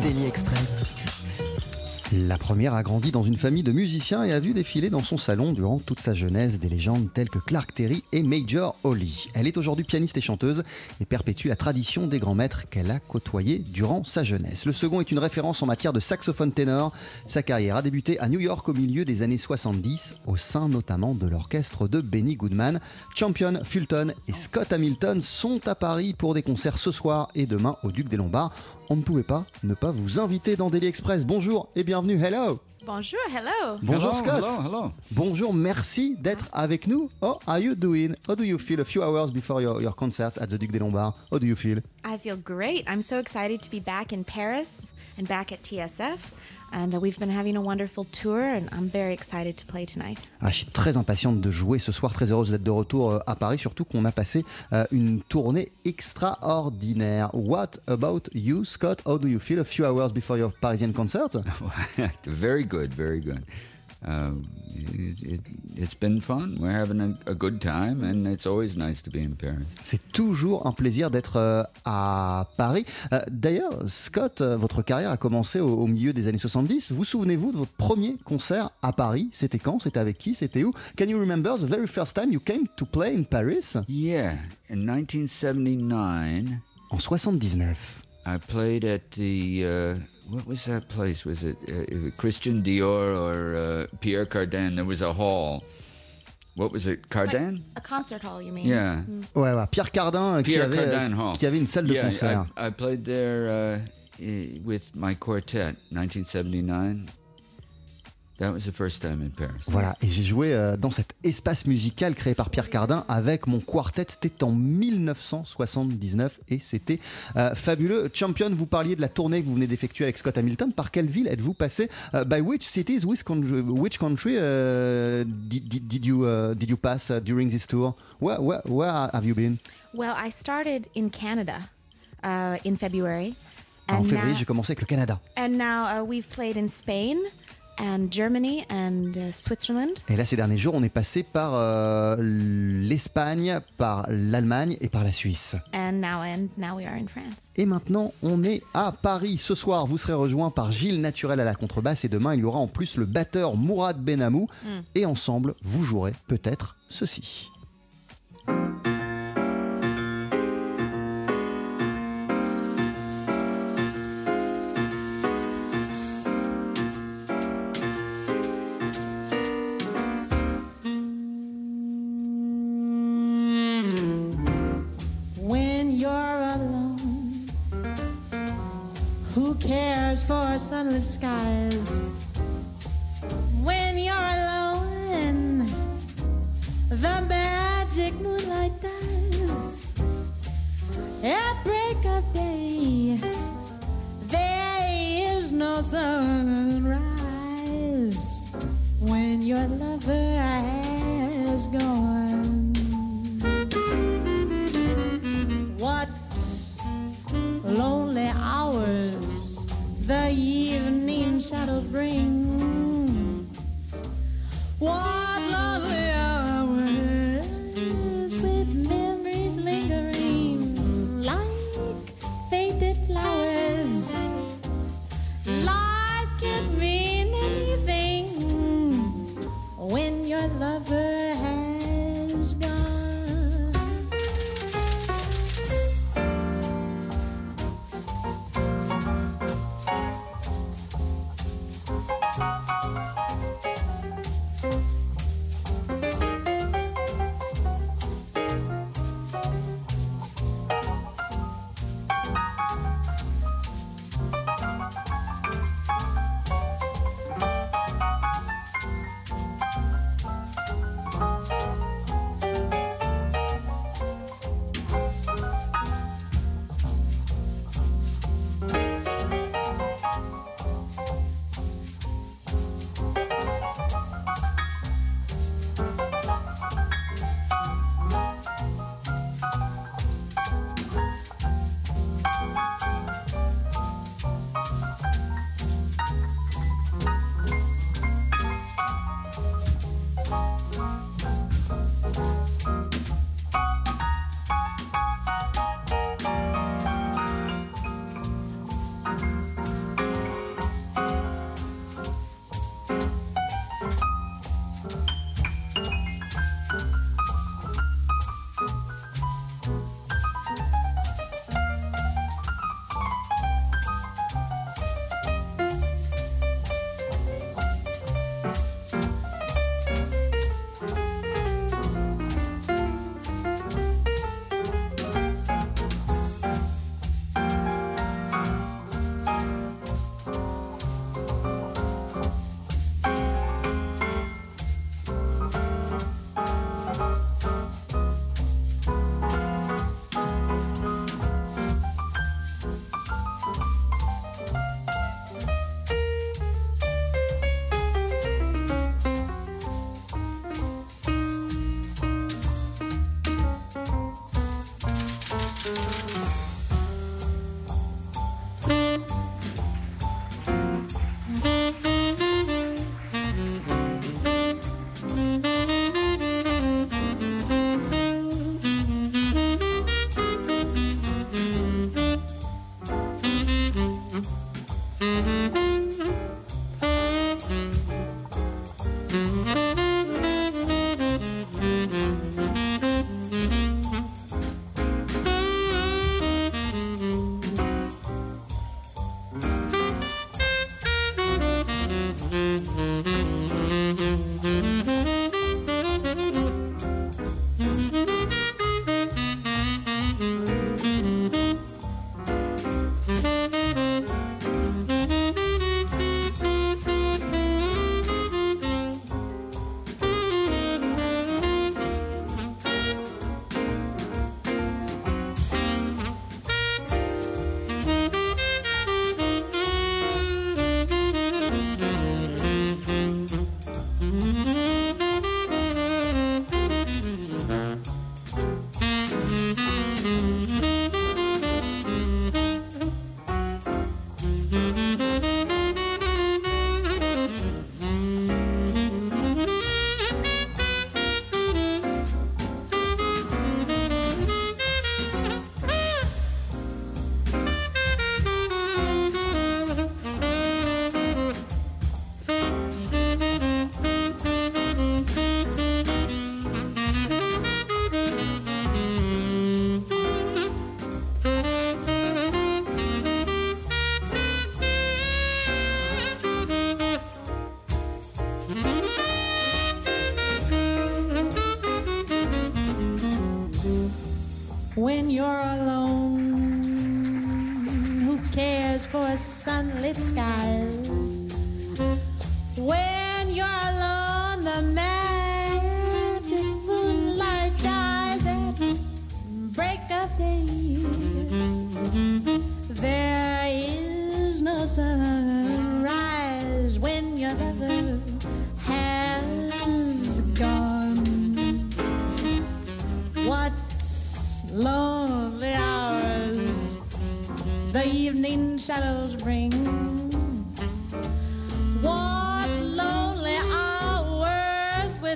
Daily Express. La première a grandi dans une famille de musiciens et a vu défiler dans son salon durant toute sa jeunesse des légendes telles que Clark Terry et Major Holly. Elle est aujourd'hui pianiste et chanteuse et perpétue la tradition des grands maîtres qu'elle a côtoyés durant sa jeunesse. Le second est une référence en matière de saxophone ténor. Sa carrière a débuté à New York au milieu des années 70, au sein notamment de l'orchestre de Benny Goodman. Champion, Fulton et Scott Hamilton sont à Paris pour des concerts ce soir et demain au Duc des Lombards on ne pouvait pas ne pas vous inviter dans Daily Express. Bonjour et bienvenue, hello Bonjour, hello. Bonjour Hello, Scott hello, hello. Bonjour, merci d'être avec nous. How are you doing? How do you feel? A few hours before your, your concerts at the Duc des Lombards? How do you feel? I feel great. I'm so excited to be back in Paris and back at TSF. And uh, we've been having a wonderful tour, and I'm very excited to play tonight. Ah, je suis très impatiente de jouer ce soir, très heureuse d'être de retour euh, à Paris, surtout qu'on a passé euh, une tournée extraordinaire. What about you, Scott? How do you feel a few hours before your Parisian concert? very good, very good. Um, it, it, it's been fun. We're having a, a good time, and it's always nice to be in Paris. C'est toujours un plaisir d'être euh, à Paris. Euh, D'ailleurs, Scott, euh, votre carrière a commencé au, au milieu des années 70. Vous souvenez-vous de votre premier concert à Paris? C'était quand? C'était avec qui? C'était où? Can you remember the very first time you came to play in Paris? Yeah, in 1979, En 79. I played at the uh, what was that place? Was it uh, Christian Dior or uh, Pierre Cardin? There was a hall. What was it? Cardin? A concert hall, you mean? Yeah. Ouais, ouais, Pierre Cardin euh, qui, Pierre avait, euh, Cardin Hall. qui avait une salle de yeah, concert. I, I played there uh, with my quartet, 1979. That was the first time in Paris. Voilà, et j'ai joué euh, dans cet espace musical créé par Pierre Cardin avec mon quartet. C'était en 1979 et c'était euh, fabuleux. Champion, vous parliez de la tournée que vous venez d'effectuer avec Scott Hamilton. Par quelle ville êtes-vous passé Euh, By which cities, which country, which country euh, did, did- did you, uh, did you pass uh, during this tour? Where, where, where have you been? Well, I started in Canada uh, in February. En And février, now, j'ai commencé avec le Canada. and now uh, we've played in Spain and Germany and uh, Switzerland. Et là, ces derniers jours, on est passé par euh, l'Espagne, par l'Allemagne et par la Suisse. And now, and now we are in France. Et maintenant, on est à Paris. Ce soir, vous serez rejoint par Gilles Naturel à la contrebasse. Et demain, il y aura en plus le batteur Mourad Benamou. Et ensemble, vous jouerez peut-être ceci.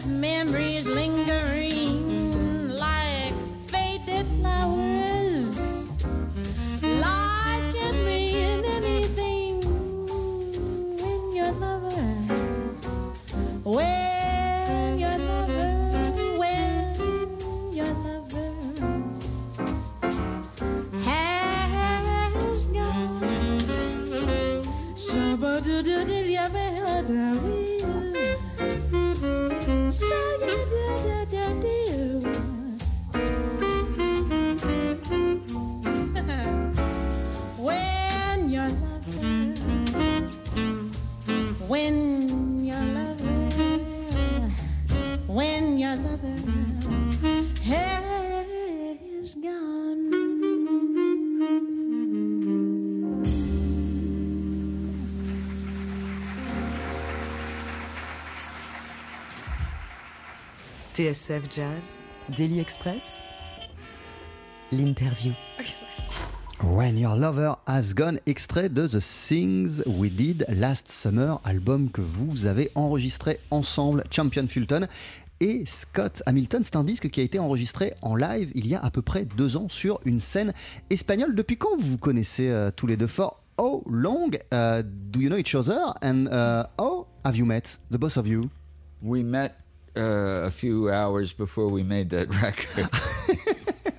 Memories lingering TSF Jazz, Daily Express, l'interview. When Your Lover Has Gone, extrait de The Things We Did Last Summer, album que vous avez enregistré ensemble, Champion Fulton et Scott Hamilton. C'est un disque qui a été enregistré en live il y a à peu près deux ans sur une scène espagnole. Depuis quand vous vous connaissez euh, tous les deux fort? How long uh, do you know each other? And uh, how have you met, the both of you? We met uh, a few hours before we made that record.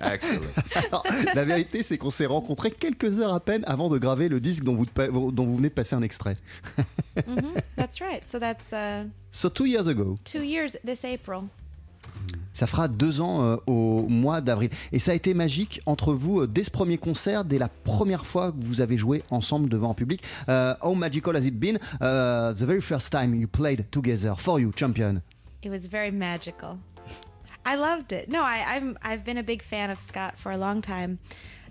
Actually, Alors, La vérité, c'est qu'on s'est rencontrés quelques heures à peine avant de graver le disque dont vous, dont vous venez de passer un extrait. hmm That's right. So that's uh, So two years ago. two years this April. Ça fera deux ans euh, au mois d'avril. Et ça a été magique entre vous euh, dès ce premier concert, dès la première fois que vous avez joué ensemble devant un public. Euh, how magical has it been? Uh, the very first time you played together for you, champion? It was very magical. I loved it. No, I, I'm I've been a big fan of Scott for a long time,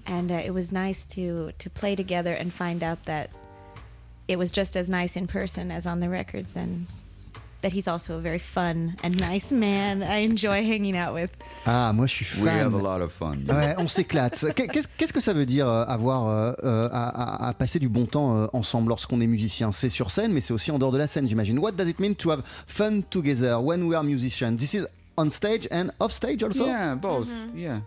and uh, it was nice to to play together and find out that it was just as nice in person as on the records, and that he's also a very fun and nice man. I enjoy hanging out with. Ah, moi je suis we fan. have a lot of fun. Ouais, on s'éclate. Qu'est- Qu'est-ce que ça veut dire euh, avoir euh, euh, à, passer du bon temps euh, ensemble lorsqu'on est musicien? C'est sur scène, mais c'est aussi en dehors de la scène, j'imagine. What does it mean to have fun together when we are musicians? This is on stage and off stage also? Yeah, both. Yeah,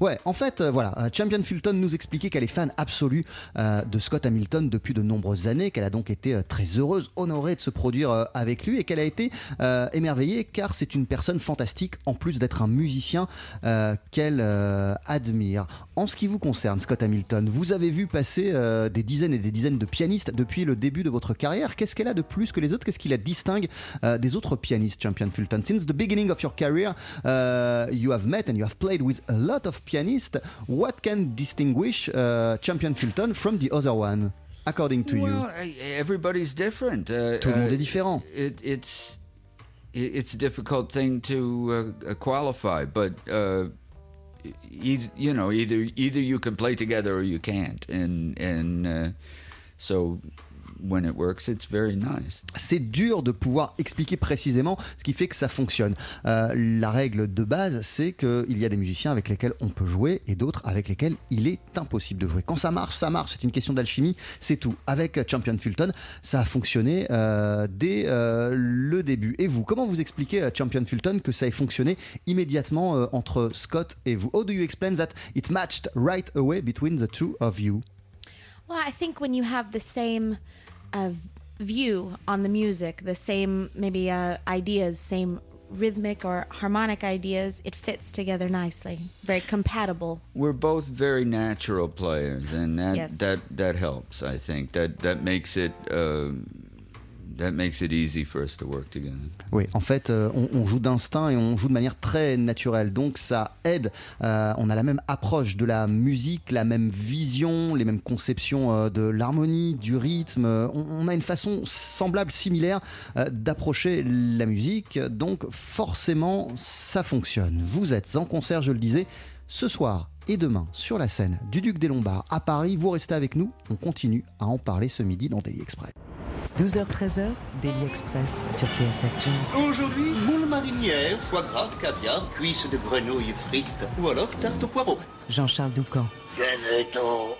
Ouais, en fait, euh, voilà, euh, Champion Fulton nous expliquait qu'elle est fan absolue euh, de Scott Hamilton depuis de nombreuses années, qu'elle a donc été très heureuse, honorée de se produire avec lui et qu'elle a été émerveillée car c'est une personne fantastique en plus d'être un musicien qu'elle admire. En ce qui vous concerne, Scott Hamilton, vous avez vu passer des dizaines et des dizaines de pianistes depuis le début de votre carrière. Qu'est-ce qu'elle a de plus que les autres? Qu'est-ce qui la distingue des autres pianistes, Champion Fulton? Since the beginning of your career, you have met and you have played with a lot of pianists. What can distinguish uh, Champion Fulton from the other one, according to you Well, I- everybody's different. Uh, Tout le monde uh, est différent. It, it's it's a difficult thing to uh, qualify, but uh, e- you know, either either you can play together or you can't, and and uh, so c'est dur de pouvoir expliquer précisément ce qui fait que ça fonctionne. Euh, la règle de base, c'est qu'il y a des musiciens avec lesquels on peut jouer et d'autres avec lesquels il est impossible de jouer. Quand ça marche, ça marche. C'est une question d'alchimie, c'est tout. Avec Champion Fulton, ça a fonctionné euh, dès euh, le début. Et vous, comment vous expliquez à Champion Fulton que ça ait fonctionné immédiatement entre Scott et vous? How do you explain that it matched right away between the two of you? Well, I think when you have the same uh, view on the music, the same maybe uh, ideas, same rhythmic or harmonic ideas, it fits together nicely. Very compatible. We're both very natural players, and that Yes. that that helps. I think that that makes it. Uh, that makes it easy for us to work together. Oui, en fait, euh, on, joue d'instinct et on joue de manière très naturelle. Donc ça aide. Euh, on a la même approche de la musique, la même vision, les mêmes conceptions euh, de l'harmonie, du rythme. On, a une façon semblable, similaire d'approcher la musique. Donc forcément, ça fonctionne. Vous êtes en concert, je le disais, ce soir et demain sur la scène du Duc des Lombards à Paris. Vous restez avec nous, on continue à en parler ce midi dans Daily Express. 12h-13h, Daily Express sur TSF Jazz. Aujourd'hui, moule marinière, foie gras, caviar, cuisses de grenouille frites ou alors tarte au poireau. Jean-Charles Doucan. Venez-t'en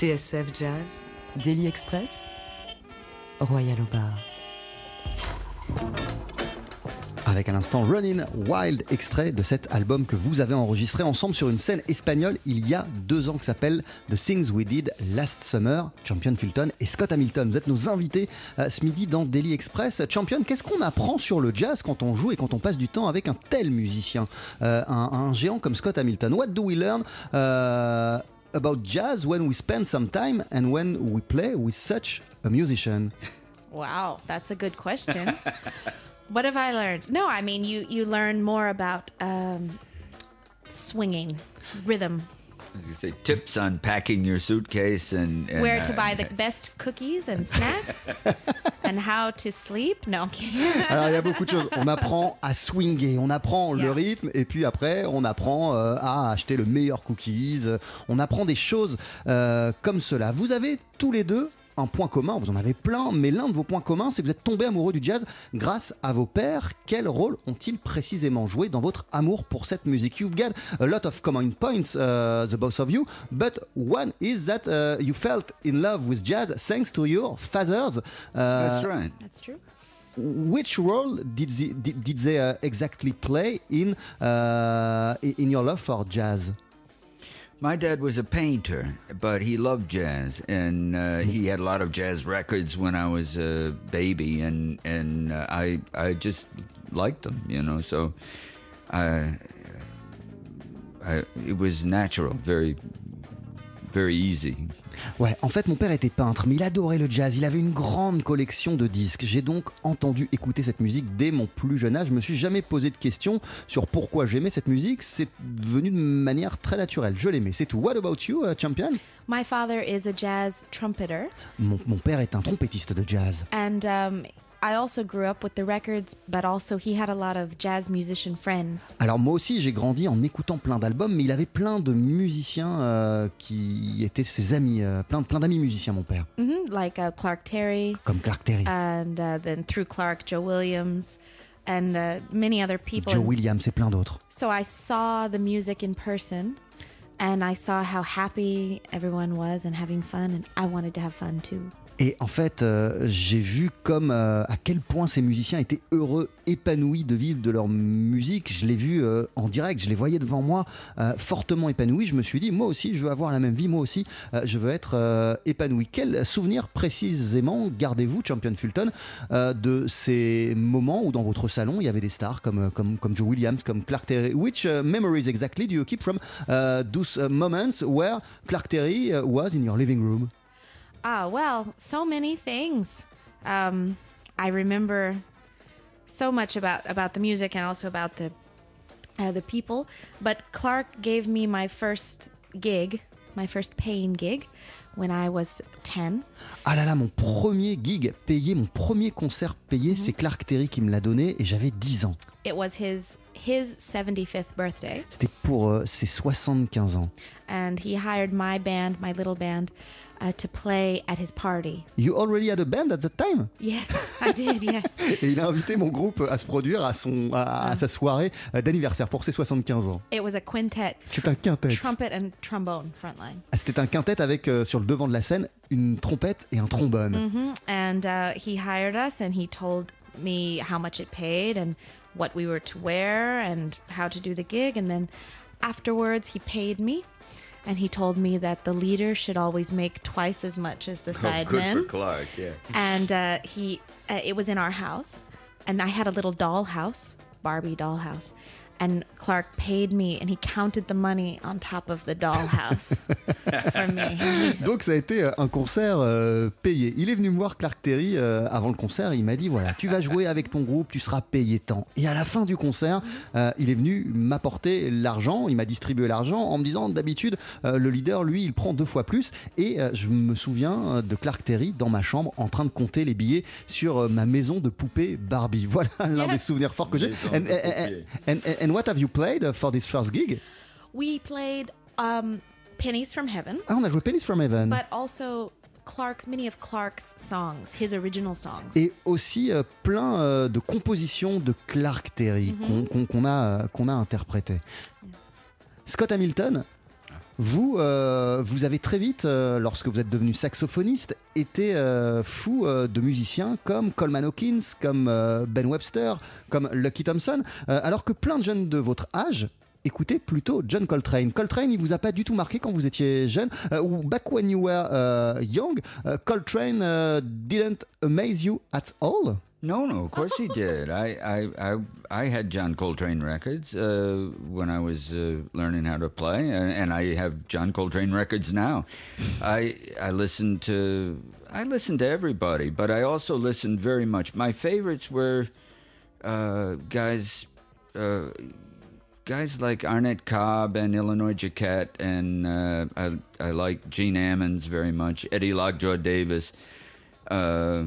TSF Jazz, Daily Express, Royal. Avec à l'instant Running Wild, extrait de cet album que vous avez enregistré ensemble sur une scène espagnole il y a deux ans qui s'appelle The Things We Did Last Summer. Champion Fulton et Scott Hamilton, vous êtes nos invités euh, ce midi dans Daily Express. Champion, qu'est-ce qu'on apprend sur le jazz quand on joue et quand on passe du temps avec un tel musicien, Euh, un, un géant comme Scott Hamilton? What do we learn euh, about jazz when we spend some time and when we play with such a musician Wow, that's a good question. what have I learned? No, I mean you you learn more about um, swinging, rhythm, As you say, tips on packing your suitcase and, and where to uh, buy the best cookies and snacks, and how to sleep? No, I'm kidding. Alors il y a beaucoup de choses. On apprend à swinger, on apprend le Yeah. rythme et puis après on apprend euh, à acheter le meilleur cookies. On apprend des choses euh, comme cela. Vous avez tous les deux un point commun, vous en avez plein, mais l'un de vos points communs, c'est que vous êtes tombés amoureux du jazz grâce à vos pères. Quel rôle ont-ils précisément joué dans votre amour pour cette musique? You've got a lot of common points, uh, the both of you, but one is that uh, you felt in love with jazz thanks to your fathers. Uh, That's right. That's true. which role did they, did, did they uh, exactly play in uh, in your love for jazz? My dad was a painter, but he loved jazz, and uh, he had a lot of jazz records when I was a baby, and and uh, I I just liked them, you know. So, I, I it was natural, very very easy. Ouais, en fait, mon père était peintre, mais il adorait le jazz. Il avait une grande collection de disques. J'ai donc entendu écouter cette musique dès mon plus jeune âge. Je me suis jamais posé de questions sur pourquoi j'aimais cette musique. C'est venu de manière très naturelle. Je l'aimais, c'est tout. What about you, uh, Champion? My father is a jazz trumpeter, mon, mon père est un trompettiste de jazz. and um, I also grew up with the records, but also he had a lot of jazz musician friends. Alors moi aussi, j'ai grandi en écoutant plein d'albums, mais il avait plein de musiciens euh, qui étaient ses amis, euh, plein, plein d'amis musiciens, mon père, hmm like uh, Clark Terry, comme Clark Terry, and uh, then through Clark, Joe Williams, and uh, many other people. Joe Williams et plein d'autres. So I saw the music in person and I saw how happy everyone was and having fun, and I wanted to have fun too. Et en fait, euh, j'ai vu comme euh, à quel point ces musiciens étaient heureux, épanouis de vivre de leur musique. Je l'ai vu euh, en direct, je les voyais devant moi, fortement épanouis. Je me suis dit, moi aussi, je veux avoir la même vie, moi aussi, je veux être épanoui. Quel souvenir précisément gardez-vous, Champion Fulton, de ces moments où dans votre salon, il y avait des stars comme, comme, comme Joe Williams, comme Clark Terry? Which memories exactly do you keep from those moments where Clark Terry was in your living room? Ah, well, so many things. Um, I remember so much about about the music and also about the uh, the people. But Clark gave me my first gig, my first paying gig, when I was ten. Ah là là, mon premier gig payé, mon premier concert payé, c'est Clark Terry qui me l'a donné et j'avais 10 ans. It was his his 75th birthday, C'était pour euh, ses 75 ans. and he hired my band, my little band, uh, to play at his party. You already had a band at that time Yes, I did. Yes. Et il a invité mon groupe à se produire à, son, à, à sa soirée euh, d'anniversaire pour ses 75 ans. It was a quintet, C'est un quintet. trumpet and trombone frontline. Ah, C'était un quintet avec euh, sur le devant de la scène une trompette et un trombone. hmm And uh, he hired us, and he told me how much it paid and what we were to wear and how to do the gig. And then afterwards, he paid me, and he told me that the leader should always make twice as much as the Oh, good for. Clark, yeah. and uh, he, uh, it was in our house, and I had a little doll house, Barbie doll house. And Clark paid me, and he counted the money on top of the dollhouse for me. Donc ça a été euh, un concert euh, payé. Il est venu me voir Clark Terry euh, avant le concert. Il m'a dit voilà, tu vas jouer avec ton groupe, tu seras payé tant. Et à la fin du concert, euh, il est venu m'apporter l'argent. Il m'a distribué l'argent en me disant d'habitude euh, le leader lui il prend deux fois plus. Et euh, je me souviens de Clark Terry dans ma chambre en train de compter les billets sur euh, ma maison de poupée Barbie. Voilà l'un des souvenirs forts que j'ai. And, what have you played for this first gig? we played um, Pennies from Heaven. Ah, on a joué Pennies from Heaven. but also Clark's, many of Clark's songs, his original songs. Et aussi euh, plein euh, de compositions de Clark Terry Mhm. qu'on qu'on- qu'on a, euh, qu'on a interprétées. Scott Hamilton, vous, euh, vous avez très vite, euh, lorsque vous êtes devenu saxophoniste, été euh, fou euh, de musiciens comme Coleman Hawkins, comme euh, Ben Webster, comme Lucky Thompson, alors que plein de jeunes de votre âge écoutaient plutôt John Coltrane. Coltrane, il vous a pas du tout marqué quand vous étiez jeune, euh, back when you were uh, young, uh, Coltrane uh, didn't amaze you at all? No, no, of course he did. I, I, I, I had John Coltrane records uh, when I was uh, learning how to play, and, and I have John Coltrane records now. I, I listened to, I listened to everybody, but I also listened very much. My favorites were uh, guys, uh, guys like Arnett Cobb and Illinois Jacquette, and uh, I, I like Gene Ammons very much, Eddie Lockjaw Davis. Uh,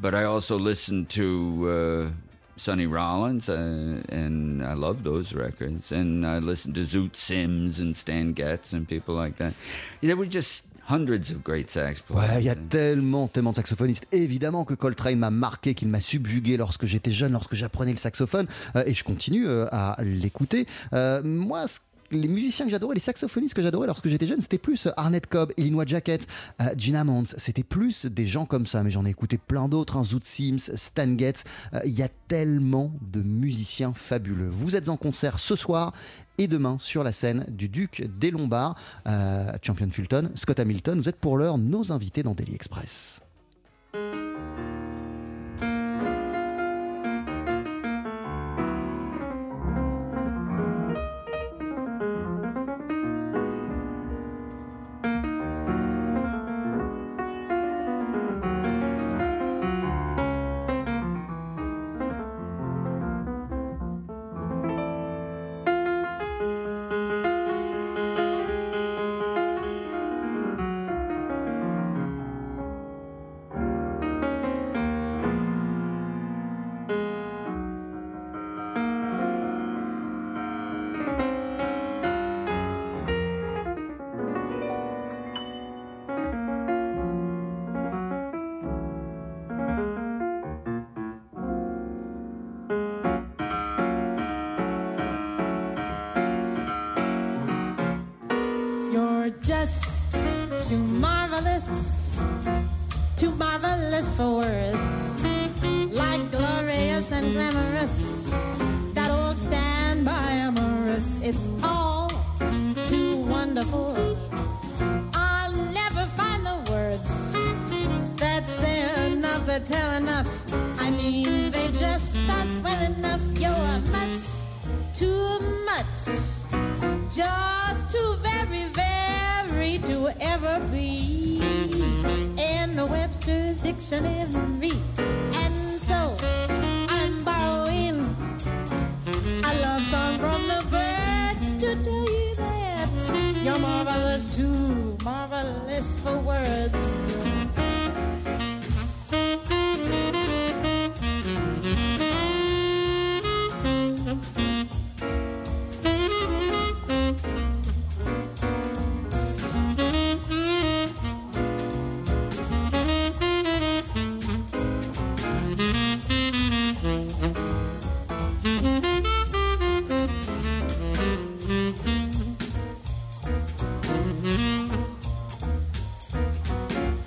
but I also listened to uh, Sonny Rollins, uh, and I love those records. And I listen to Zoot Sims and Stan Getz and people like that. There were just hundreds of great. Ouais, il y a tellement, tellement de saxophonistes. Évidemment que Coltrane m'a marqué, qu'il m'a subjugué lorsque j'étais jeune, lorsque j'apprenais le saxophone, euh, et je continue euh, à l'écouter. Euh, moi, ce- les musiciens que j'adorais, les saxophonistes que j'adorais lorsque j'étais jeune, c'était plus euh, Arnett Cobb, Illinois Jacket, euh, Gene Ammons. C'était plus des gens comme ça, mais j'en ai écouté plein d'autres, hein, Zoot Sims, Stan Getz. Euh, Il y a tellement de musiciens fabuleux. Vous êtes en concert ce soir et demain sur la scène du Duc des Lombards, Champion Fulton, Scott Hamilton. Vous êtes pour l'heure nos invités dans Daily Express. You're just too marvelous, too marvelous for words. Like glorious and glamorous, that old standby amorous. It's all too wonderful. I'll never find the words that say enough, that tell enough. I mean, they just not swell enough. You're much, too much just too very, very to ever be in Webster's dictionary. And so I'm borrowing a love song from the birds to tell you that you're marvelous, too marvelous for words.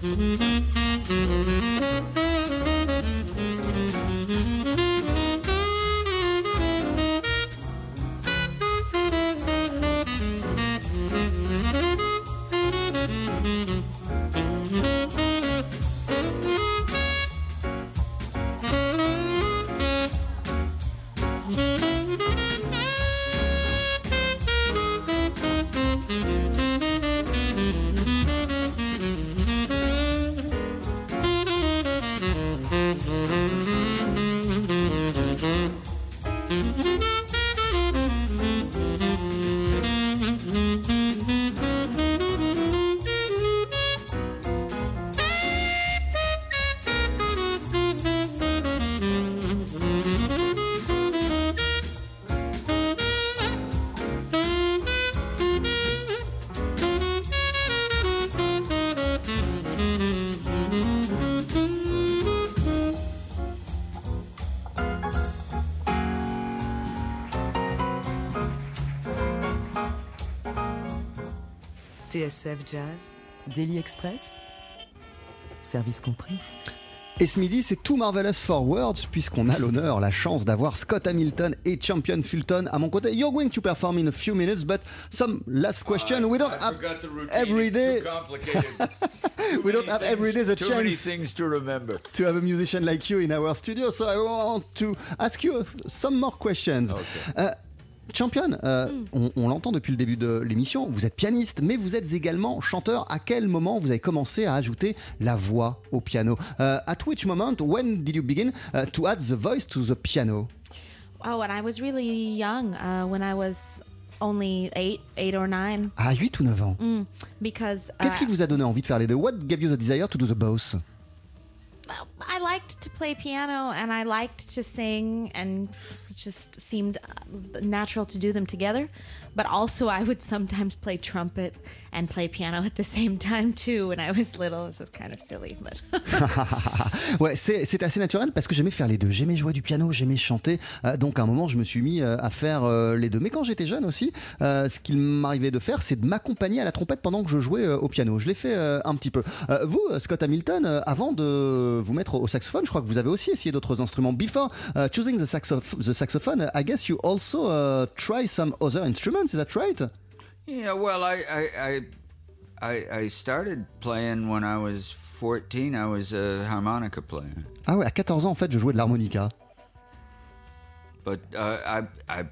Mm-hmm. TSF Jazz, Daily Express, service compris. Et ce midi, c'est tout Marvelous for Words, puisqu'on a l'honneur, la chance d'avoir Scott Hamilton et Champion Fulton à mon côté. You're going to perform in a few minutes, but some last question. we don't I have every day. Too complicated. Too We don't many have things- every day the too many chance. things to remember. to have a musician like you in our studio, so I want to ask you some more questions. Euh, Champion, euh, on, on l'entend depuis le début de l'émission, vous êtes pianiste, mais vous êtes également chanteur. À quel moment vous avez commencé à ajouter la voix au piano? Euh, At which moment, when did you begin uh, to add the voice to the piano? Oh, when I was really young, uh, when I was only eight, eight or nine, À 8 ou 9 ans? Mm, because uh, Qu'est-ce qui vous a donné envie de faire les deux? What gave you the desire to do the both? I liked to play piano and I liked to sing, and it just seemed uh, natural to do them together. But also, I would sometimes play trumpet and play piano at the same time too. When I was little, kind of silly, but. ouais, c'est assez naturel parce que j'aimais faire les deux. J'aimais jouer du piano, j'aimais chanter. Euh, donc à un moment, je me suis mis euh, à faire euh, les deux. Mais quand j'étais jeune aussi, ce qu'il m'arrivait de faire, c'est de m'accompagner à la trompette pendant que je jouais au piano. Je l'ai fait un petit peu. Vous, Scott Hamilton, avant de vous mettre au saxophone, je crois que vous avez aussi essayé d'autres instruments. Before uh, choosing the saxophone, I guess you also uh, try some other instruments. Is that right? Yeah, well, I, I, I, I, I started playing when I was 14. I was a harmonica player. Ah ouais, à 14 ans, en fait, je jouais de l'harmonica. But uh, I, I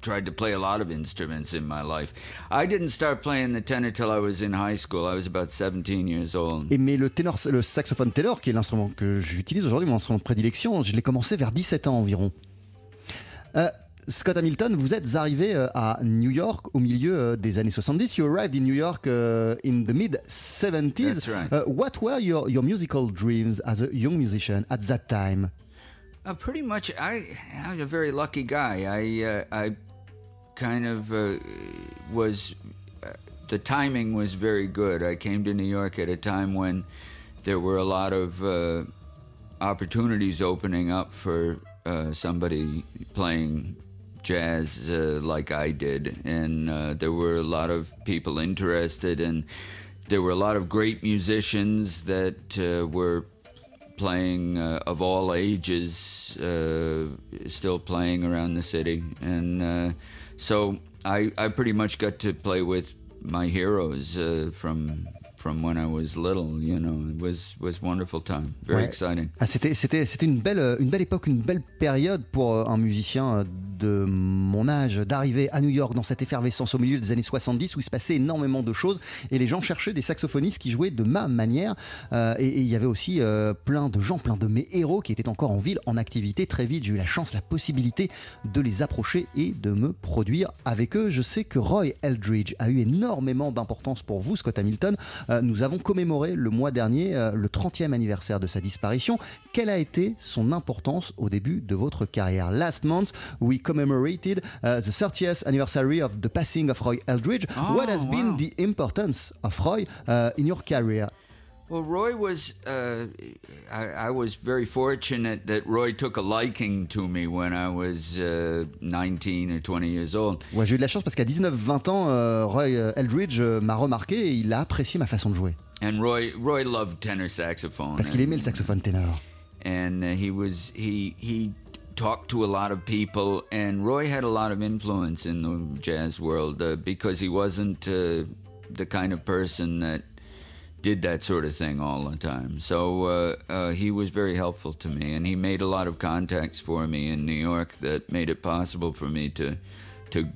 tried to play a lot of instruments in my life. I didn't start playing the tenor till I was in high school. I was about 17 years old. Et mais le ténor, le saxophone ténor, qui est l'instrument que j'utilise aujourd'hui, mon instrument de prédilection, je l'ai commencé vers 17 ans environ. Euh, Scott Hamilton, vous êtes arrivé euh, à New York au milieu euh, des années 70. You arrived in New York uh, in the mid 70s. That's right. Uh, what were your, your musical dreams as a young musician at that time? Uh, pretty much, I, I'm a very lucky guy. I, uh, I kind of uh, was, uh, the timing was very good. I came to New York at a time when there were a lot of uh, opportunities opening up for uh, somebody playing jazz uh, like I did, and uh, there were a lot of people interested, and there were a lot of great musicians that uh, were playing uh, of all ages, uh, still playing around the city, and uh, so I, I pretty much got to play with my heroes from from when I was little. You know, it was was wonderful time, very Ouais. exciting. Ah, c'était, c'était, c'était une, belle, une belle époque, une belle période pour euh, un musicien euh, de mon âge, d'arriver à New York dans cette effervescence au milieu des années 70 où il se passait énormément de choses et les gens cherchaient des saxophonistes qui jouaient de ma manière. Euh, et, et il y avait aussi euh, plein de gens, plein de mes héros qui étaient encore en ville, en activité. Très vite, j'ai eu la chance, la possibilité de les approcher et de me produire avec eux. Je sais que Roy Eldridge a eu énormément d'importance pour vous, Scott Hamilton. Euh, nous avons commémoré le mois dernier euh, le 30e anniversaire de sa disparition. Quelle a été son importance au début de votre carrière? Last month, we commemorated uh, the 30th anniversary of the passing of Roy Eldridge. Oh, What has been the importance of Roy uh, in your career? Well, Roy was. Uh, I, I was very fortunate that Roy took a liking to me when I was uh, 19 or 20 years old. Ouais, j'ai eu de la chance parce qu'à 19-20 ans, euh, Roy euh, Eldridge euh, m'a remarqué et il a apprécié ma façon de jouer. And Roy, Roy loved tenor saxophone. Parce qu'il aimait le saxophone ténor. and uh, he was he he talked to a lot of people and roy had a lot of influence in the jazz world uh, because he wasn't uh, the kind of person that did that sort of thing all the time so uh, uh, he was very helpful to me and he made a lot of contacts for me in new york that made it possible for me to to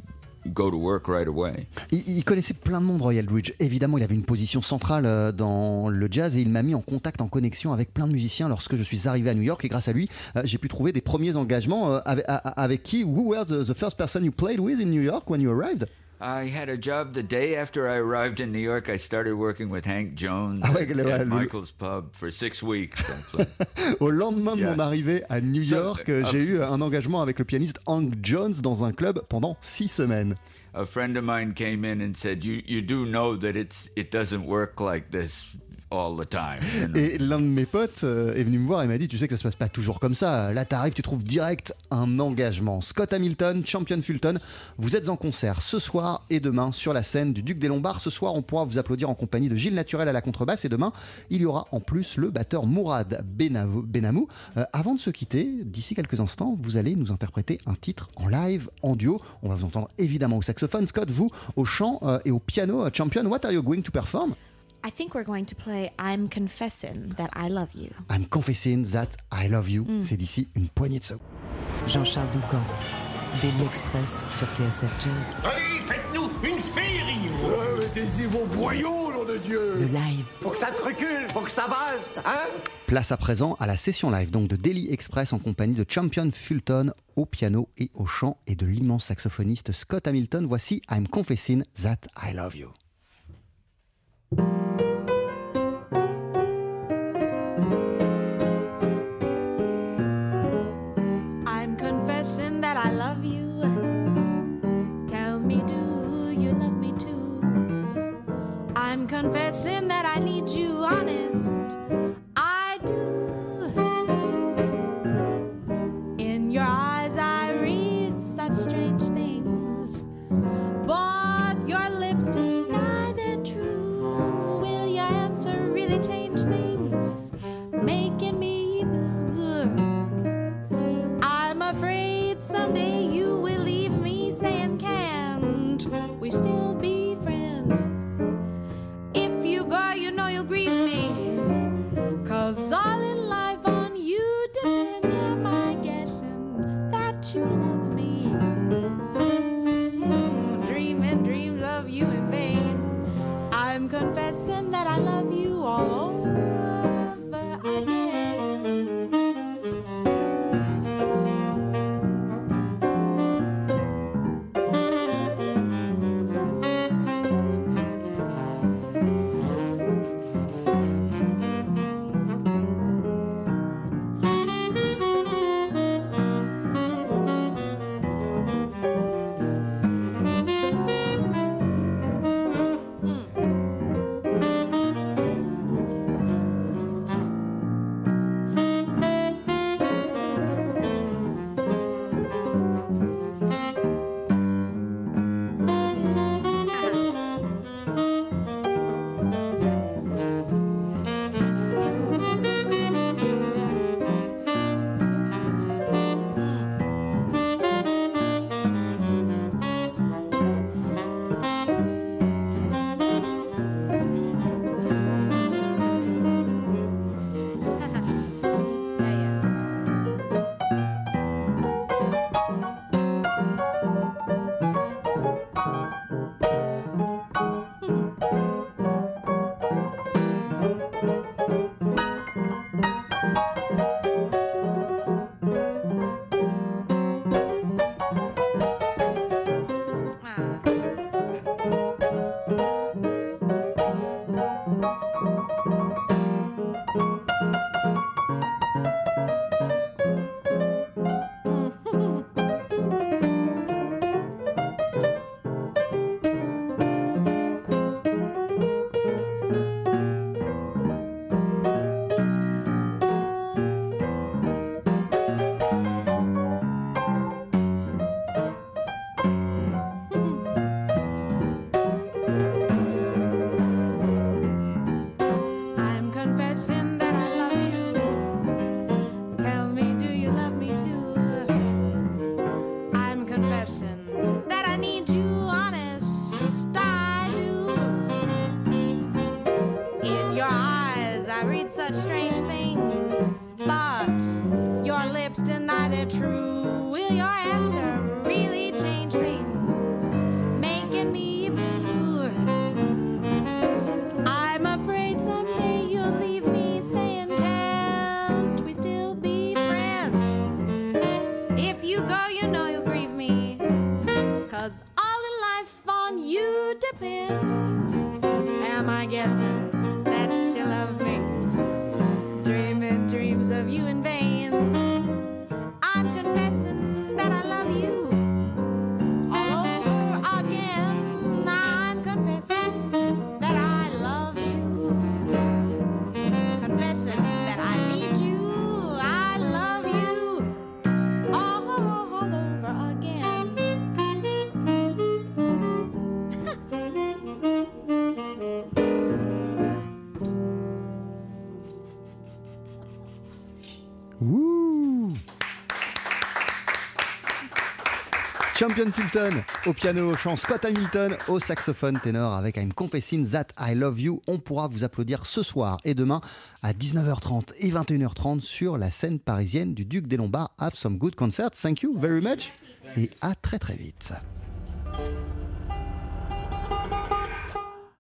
go to work right away Il, connaissait plein de monde, Roy Eldridge. Évidemment, il avait une position centrale euh, dans le jazz et il m'a mis en contact, en connexion avec plein de musiciens lorsque je suis arrivé à New York. Et grâce à lui, euh, j'ai pu trouver des premiers engagements euh, avec, avec qui? Who were the, the first person you played with in New York when you arrived? I had a job the day after I arrived in New York. I started working with Hank Jones Ah ouais, at, le- at le- Michael's Pub for six weeks. Au lendemain de Yeah. mon arrivée à New So, York, euh, uh, j'ai eu un engagement avec le pianiste Hank Jones dans un club pendant six semaines. a friend of mine came in and said, "You you do know that it's it doesn't work like this all the time." you know? Et l'un de mes potes euh, est venu me voir et m'a dit Tu sais que ça se passe pas toujours comme ça. Là, t'arrives, tu trouves direct un engagement. Scott Hamilton, champion Fulton, vous êtes en concert ce soir et demain sur la scène du Duc des Lombards. Ce soir, on pourra vous applaudir en compagnie de Gilles Naturel à la contrebasse et demain, il y aura en plus le batteur Mourad Benamou. Euh, avant de se quitter, d'ici quelques instants, vous allez nous interpréter un titre en live, en duo. On va vous entendre évidemment au saxophone, Scott, vous au chant euh, et au piano. Champion, what are you going to perform? I think we're going to play I'm Confessing That I Love You. I'm confessing that I love you. C'est d'ici une poignée de secondes. Jean-Charles Doucan, Daily Express sur TSF Jazz. Allez, faites-nous une féerie Mettez-y vos boyaux, nom de Dieu Le live. Faut que ça te recule, faut que ça valse, hein? Place à présent à la session live donc de Daily Express en compagnie de Champion Fulton au piano et au chant et de l'immense saxophoniste Scott Hamilton. Voici I'm Confessing That I Love You. Confessing that I need you, honest. You Champion Fulton au piano, au chant, Scott Hamilton au saxophone ténor avec I'm Confessing That I Love You. On pourra vous applaudir ce soir et demain à 19h30 et 21h30 sur la scène parisienne du Duc des Lombards. Have some good concerts. Thank you very much et à très très vite.